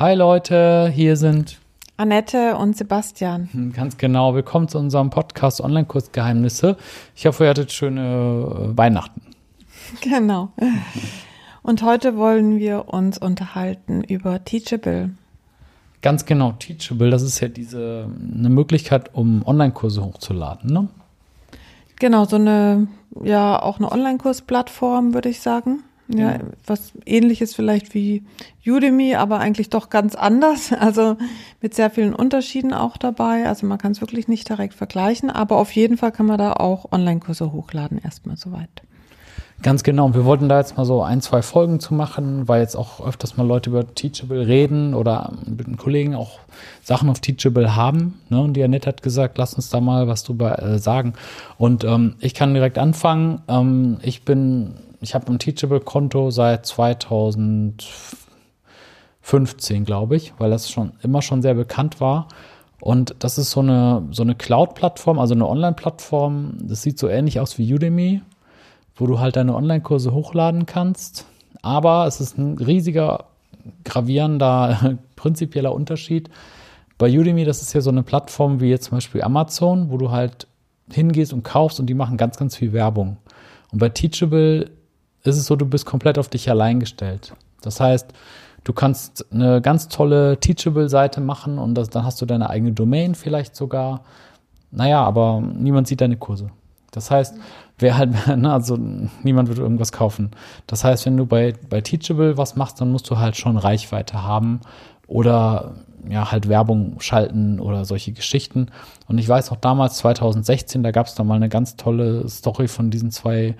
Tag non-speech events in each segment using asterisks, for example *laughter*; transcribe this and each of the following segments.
Hi Leute, hier sind Annette und Sebastian. Hm, ganz genau. Willkommen zu unserem Podcast Online-Kursgeheimnisse. Ich hoffe, ihr hattet schöne äh, Weihnachten. *laughs* Genau. Und heute wollen wir uns unterhalten über Teachable. Ganz genau, Teachable, das ist ja diese eine Möglichkeit, um Online-Kurse hochzuladen, ne? Genau, so eine, ja, auch eine Online-Kursplattform, würde ich sagen. Ja, was ähnliches vielleicht wie Udemy, aber eigentlich doch ganz anders. *laughs* Also mit sehr vielen Unterschieden auch dabei. Also man kann es wirklich nicht direkt vergleichen, aber auf jeden Fall kann man da auch Online-Kurse hochladen, erstmal soweit. Ganz genau. Wir wollten da jetzt mal so ein, zwei Folgen zu machen, weil jetzt auch öfters mal Leute über Teachable reden oder mit den Kollegen auch Sachen auf Teachable haben. Ne? Und die Annette hat gesagt, lass uns da mal was drüber äh, sagen. Und ähm, ich kann direkt anfangen. Ähm, ich bin ich habe ein Teachable-Konto seit 2015, glaube ich, weil das schon immer schon sehr bekannt war. Und das ist so eine, so eine Cloud-Plattform, also eine Online-Plattform. Das sieht so ähnlich aus wie Udemy, wo du halt deine Online-Kurse hochladen kannst. Aber es ist ein riesiger, gravierender, *laughs* prinzipieller Unterschied. Bei Udemy, das ist ja so eine Plattform wie jetzt zum Beispiel Amazon, wo du halt hingehst und kaufst und die machen ganz, ganz viel Werbung. Und bei Teachable ist es so, du bist komplett auf dich allein gestellt. Das heißt, du kannst eine ganz tolle Teachable-Seite machen und das, dann hast du deine eigene Domain vielleicht sogar. Naja, aber niemand sieht deine Kurse. Das heißt, wer halt, *laughs* ne, also niemand wird irgendwas kaufen. Das heißt, wenn du bei, bei Teachable was machst, dann musst du halt schon Reichweite haben oder ja, halt Werbung schalten oder solche Geschichten. Und ich weiß auch damals, 2016, da gab es da mal eine ganz tolle Story von diesen zwei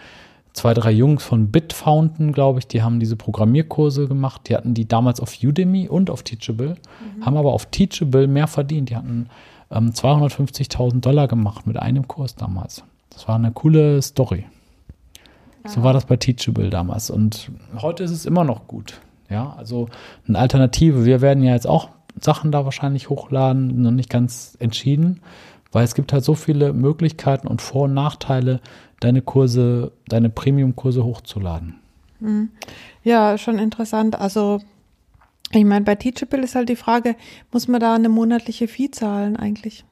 zwei, drei Jungs von Bitfountain, glaube ich, die haben diese Programmierkurse gemacht. Die hatten die damals auf Udemy und auf Teachable, mhm. haben aber auf Teachable mehr verdient. Die hatten ähm, 250.000 Dollar gemacht mit einem Kurs damals. Das war eine coole Story. Ja. So war das bei Teachable damals. Und heute ist es immer noch gut. Ja, also eine Alternative. Wir werden ja jetzt auch Sachen da wahrscheinlich hochladen, noch nicht ganz entschieden, weil es gibt halt so viele Möglichkeiten und Vor- und Nachteile, deine Kurse, deine Premium-Kurse hochzuladen. Mhm. Ja, schon interessant. Also ich meine, bei Teachable ist halt die Frage, muss man da eine monatliche Fee zahlen eigentlich?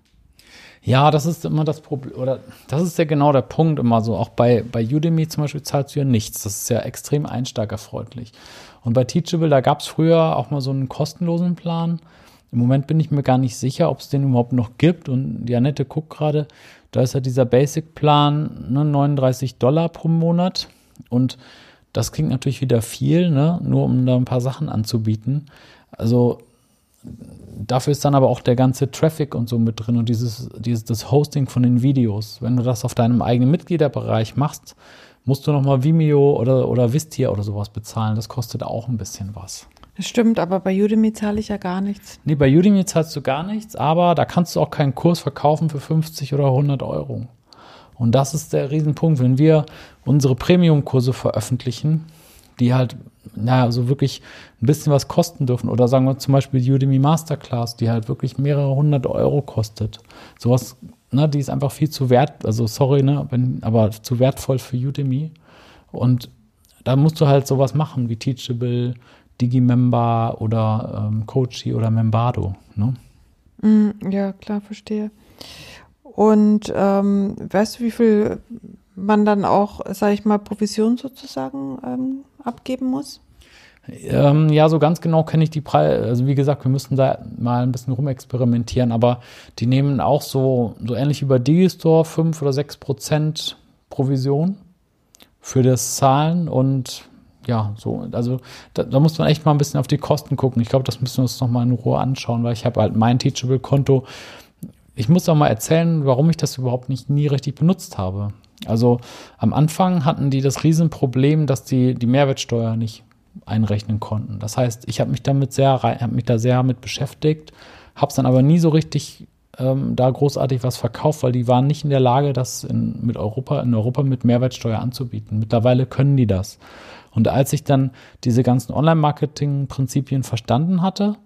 Ja, das ist immer das Problem, oder das ist ja genau der Punkt immer so. Auch bei, bei Udemy zum Beispiel zahlst du ja nichts. Das ist ja extrem einsteigerfreundlich. Und bei Teachable, da gab es früher auch mal so einen kostenlosen Plan. Im Moment bin ich mir gar nicht sicher, ob es den überhaupt noch gibt. Und die Annette guckt gerade, da ist ja dieser Basic-Plan ne, 39 Dollar pro Monat. Und das klingt natürlich wieder viel, ne, nur um da ein paar Sachen anzubieten. Also dafür ist dann aber auch der ganze Traffic und so mit drin und dieses, dieses das Hosting von den Videos. Wenn du das auf deinem eigenen Mitgliederbereich machst, musst du nochmal Vimeo oder, oder Vistia oder sowas bezahlen. Das kostet auch ein bisschen was. Das stimmt, aber bei Udemy zahle ich ja gar nichts. Nee, bei Udemy zahlst du gar nichts, aber da kannst du auch keinen Kurs verkaufen für 50 oder 100 Euro. Und das ist der Riesenpunkt, wenn wir unsere Premium-Kurse veröffentlichen, die halt, naja, so wirklich ein bisschen was kosten dürfen. Oder sagen wir zum Beispiel Udemy Masterclass, die halt wirklich mehrere hundert Euro kostet. Sowas, ne, die ist einfach viel zu wert, also sorry, ne, wenn, aber zu wertvoll für Udemy. Und da musst du halt sowas machen wie Teachable, Digimember oder ähm, Coachy oder Membado. Ne? Mm, ja, klar, verstehe. Und ähm, weißt du, wie viel man dann auch, sage ich mal, Provision sozusagen ähm, abgeben muss? Ähm, ja, so ganz genau kenne ich die Preise. Also wie gesagt, wir müssen da mal ein bisschen rumexperimentieren, aber die nehmen auch so, so ähnlich wie bei Digistore 5 oder 6 Prozent Provision für das Zahlen und ja, so, also da, da, muss man echt mal ein bisschen auf die Kosten gucken. Ich glaube, das müssen wir uns nochmal in Ruhe anschauen, weil ich habe halt mein Teachable-Konto. Ich muss auch mal erzählen, warum ich das überhaupt nicht nie richtig benutzt habe. Also am Anfang hatten die das Riesenproblem, dass die die Mehrwertsteuer nicht einrechnen konnten. Das heißt, ich habe mich damit sehr, habe mich da sehr mit beschäftigt, habe es dann aber nie so richtig ähm, da großartig was verkauft, weil die waren nicht in der Lage, das in, mit Europa, in Europa mit Mehrwertsteuer anzubieten. Mittlerweile können die das. Und als ich dann diese ganzen Online-Marketing-Prinzipien verstanden hatte,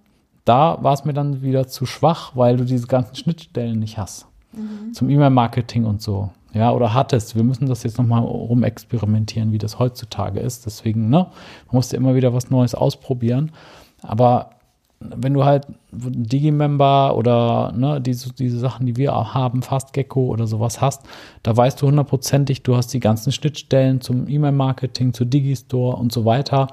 da war es mir dann wieder zu schwach, weil du diese ganzen Schnittstellen nicht hast. Mhm. Zum E-Mail-Marketing und so. Ja, oder hattest. Wir müssen das jetzt nochmal rumexperimentieren, wie das heutzutage ist. Deswegen, ne, man muss ja immer wieder was Neues ausprobieren. Aber wenn du halt Digimember oder ne, diese, diese Sachen, die wir haben, FastGecko oder sowas hast, da weißt du hundertprozentig, du hast die ganzen Schnittstellen zum E-Mail-Marketing, zu Digistore und so weiter.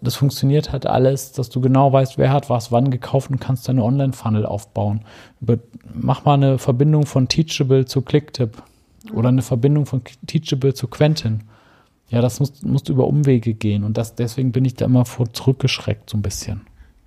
Das funktioniert halt alles, dass du genau weißt, wer hat was wann gekauft und kannst deine Online-Funnel aufbauen. Mach mal eine Verbindung von Teachable zu Clicktip oder eine Verbindung von Teachable zu Quentin. Ja, das musst, musst über Umwege gehen und das, deswegen bin ich da immer vor zurückgeschreckt, so ein bisschen.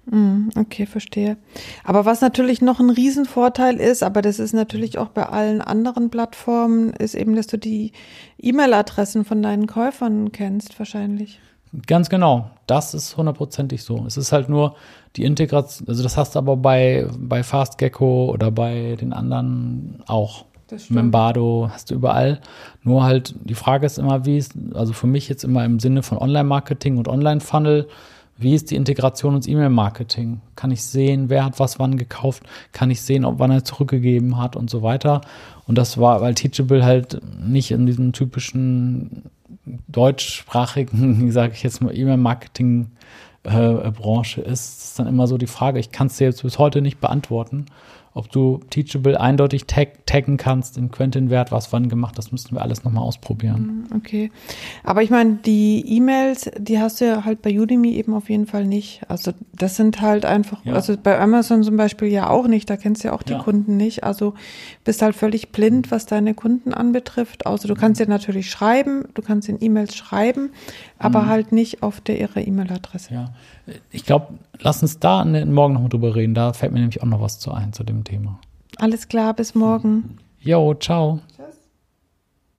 Mm, okay, verstehe. Aber was natürlich noch ein Riesenvorteil ist, aber das ist natürlich auch bei allen anderen Plattformen, ist eben, dass du die E-Mail-Adressen von deinen Käufern kennst, wahrscheinlich. Ganz genau. Das ist hundertprozentig so. Es ist halt nur die Integration, also das hast du aber bei, bei FastGecko oder bei den anderen auch. Membado hast du überall. Nur halt, die Frage ist immer, wie ist, also für mich jetzt immer im Sinne von Online-Marketing und Online-Funnel, wie ist die Integration ins E-Mail-Marketing? Kann ich sehen, wer hat was wann gekauft? Kann ich sehen, ob wann er zurückgegeben hat und so weiter? Und das war, weil Teachable halt nicht in diesem typischen deutschsprachigen, *laughs* sage ich jetzt mal, E-Mail-Marketing-Branche äh, ist, ist dann immer so die Frage, ich kann es dir jetzt bis heute nicht beantworten ob du Teachable eindeutig tag taggen kannst in Quentin-Wert, was wann gemacht, das müssten wir alles nochmal ausprobieren. Mm, okay. Aber ich meine, die E-Mails, die hast du ja halt bei Udemy eben auf jeden Fall nicht. Also das sind halt einfach, ja. also bei Amazon zum Beispiel ja auch nicht, da kennst du ja auch die ja. Kunden nicht. Also bist halt völlig blind, was deine Kunden anbetrifft. Außer du kannst ja natürlich schreiben, du kannst in E-Mails schreiben, aber mhm. halt nicht auf der ihre E-Mail-Adresse. Ja, ich glaube, lass uns da morgen noch mal drüber reden. Da fällt mir nämlich auch noch was zu ein zu dem Thema. Alles klar, bis morgen. Jo, ciao. Tschüss.